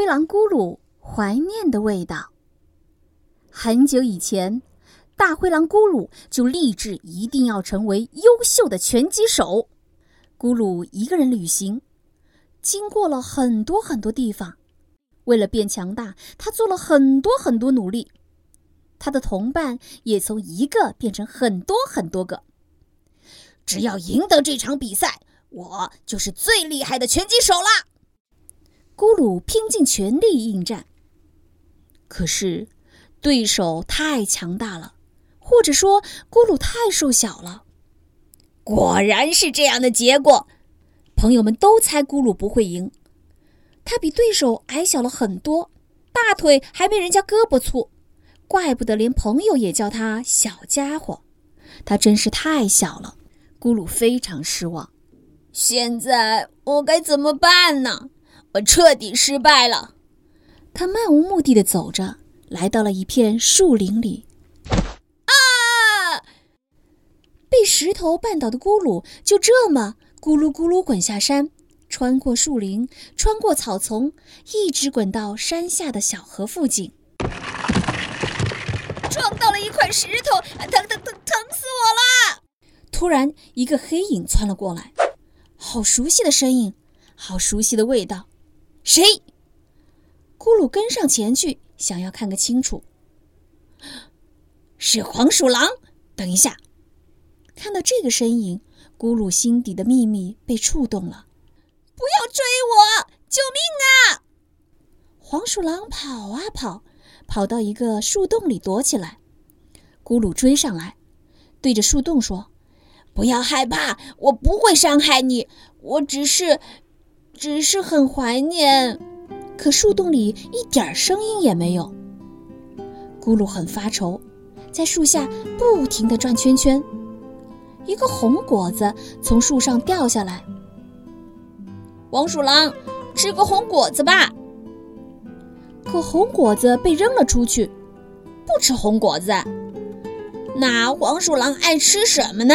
灰狼咕噜怀念的味道。很久以前，大灰狼咕噜就立志一定要成为优秀的拳击手。咕噜一个人旅行，经过了很多很多地方。为了变强大，他做了很多很多努力。他的同伴也从一个变成很多很多个。只要赢得这场比赛，我就是最厉害的拳击手了。咕噜拼尽全力应战，可是对手太强大了，或者说咕噜太瘦小了。果然是这样的结果，朋友们都猜咕噜不会赢。他比对手矮小了很多，大腿还没人家胳膊粗，怪不得连朋友也叫他小家伙。他真是太小了，咕噜非常失望。现在我该怎么办呢？我彻底失败了。他漫无目的的走着，来到了一片树林里。啊！被石头绊倒的咕噜就这么咕噜咕噜滚下山。穿过树林，穿过草丛，一直滚到山下的小河附近，撞到了一块石头，疼疼疼，疼死我了！突然，一个黑影窜了过来，好熟悉的身影，好熟悉的味道，谁？咕噜跟上前去，想要看个清楚。是黄鼠狼。等一下，看到这个身影，咕噜心底的秘密被触动了。不要追我！救命啊！黄鼠狼跑啊跑，跑到一个树洞里躲起来。咕噜追上来，对着树洞说：“不要害怕，我不会伤害你。我只是，只是很怀念。”可树洞里一点声音也没有。咕噜很发愁，在树下不停地转圈圈。一个红果子从树上掉下来。黄鼠狼，吃个红果子吧。可红果子被扔了出去，不吃红果子。那黄鼠狼爱吃什么呢？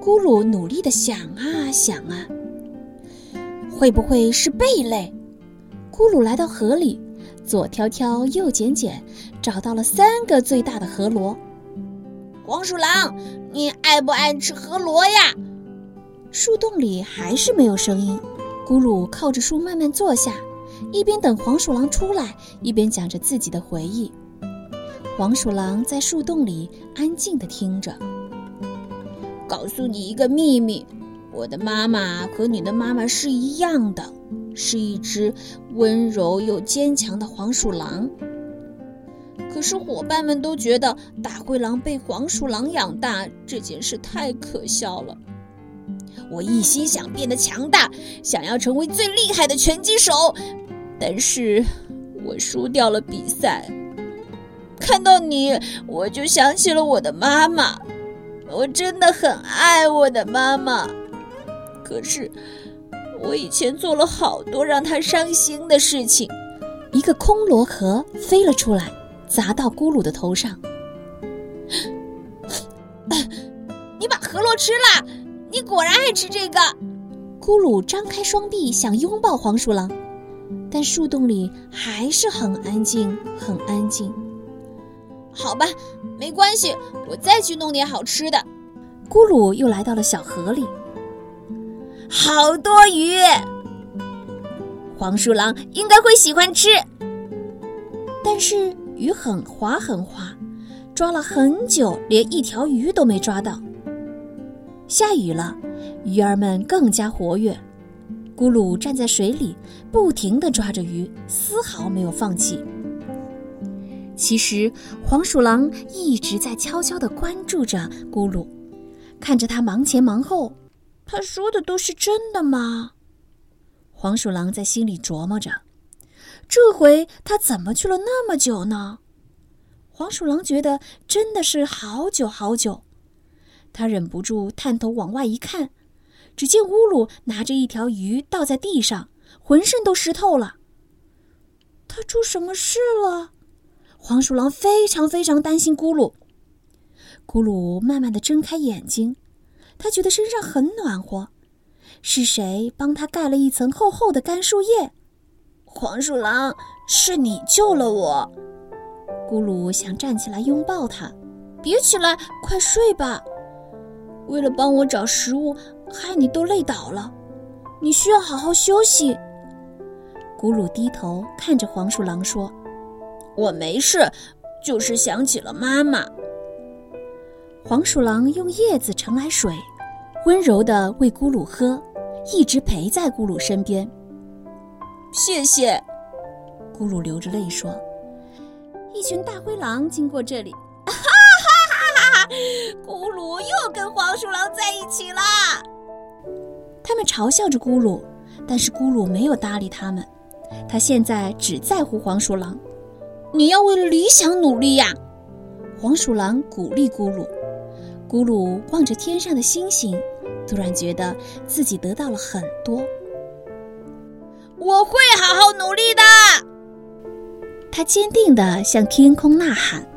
咕噜努力的想啊想啊，会不会是贝类？咕噜来到河里，左挑挑，右捡捡，找到了三个最大的河螺。黄鼠狼，你爱不爱吃河螺呀？树洞里还是没有声音，咕噜靠着树慢慢坐下，一边等黄鼠狼出来，一边讲着自己的回忆。黄鼠狼在树洞里安静地听着。告诉你一个秘密，我的妈妈和你的妈妈是一样的，是一只温柔又坚强的黄鼠狼。可是伙伴们都觉得大灰狼被黄鼠狼养大这件事太可笑了。我一心想变得强大，想要成为最厉害的拳击手，但是我输掉了比赛。看到你，我就想起了我的妈妈，我真的很爱我的妈妈。可是我以前做了好多让他伤心的事情。一个空螺壳飞了出来，砸到咕噜的头上。你把河螺吃了。你果然爱吃这个，咕噜张开双臂想拥抱黄鼠狼，但树洞里还是很安静，很安静。好吧，没关系，我再去弄点好吃的。咕噜又来到了小河里，好多鱼，黄鼠狼应该会喜欢吃。但是鱼很滑很滑，抓了很久，连一条鱼都没抓到。下雨了，鱼儿们更加活跃。咕噜站在水里，不停地抓着鱼，丝毫没有放弃。其实，黄鼠狼一直在悄悄地关注着咕噜，看着他忙前忙后。他说的都是真的吗？黄鼠狼在心里琢磨着。这回他怎么去了那么久呢？黄鼠狼觉得真的是好久好久。他忍不住探头往外一看，只见乌鲁拿着一条鱼倒在地上，浑身都湿透了。他出什么事了？黄鼠狼非常非常担心咕噜。咕噜慢慢的睁开眼睛，他觉得身上很暖和，是谁帮他盖了一层厚厚的干树叶？黄鼠狼，是你救了我。咕噜想站起来拥抱他，别起来，快睡吧。为了帮我找食物，害你都累倒了，你需要好好休息。咕噜低头看着黄鼠狼说：“我没事，就是想起了妈妈。”黄鼠狼用叶子盛来水，温柔地喂咕噜喝，一直陪在咕噜身边。谢谢，咕噜流着泪说。一群大灰狼经过这里，哈哈哈哈！咕噜又跟黄鼠狼在一起啦。他们嘲笑着咕噜，但是咕噜没有搭理他们。他现在只在乎黄鼠狼。你要为了理想努力呀！黄鼠狼鼓励咕噜。咕噜望着天上的星星，突然觉得自己得到了很多。我会好好努力的。他坚定地向天空呐喊。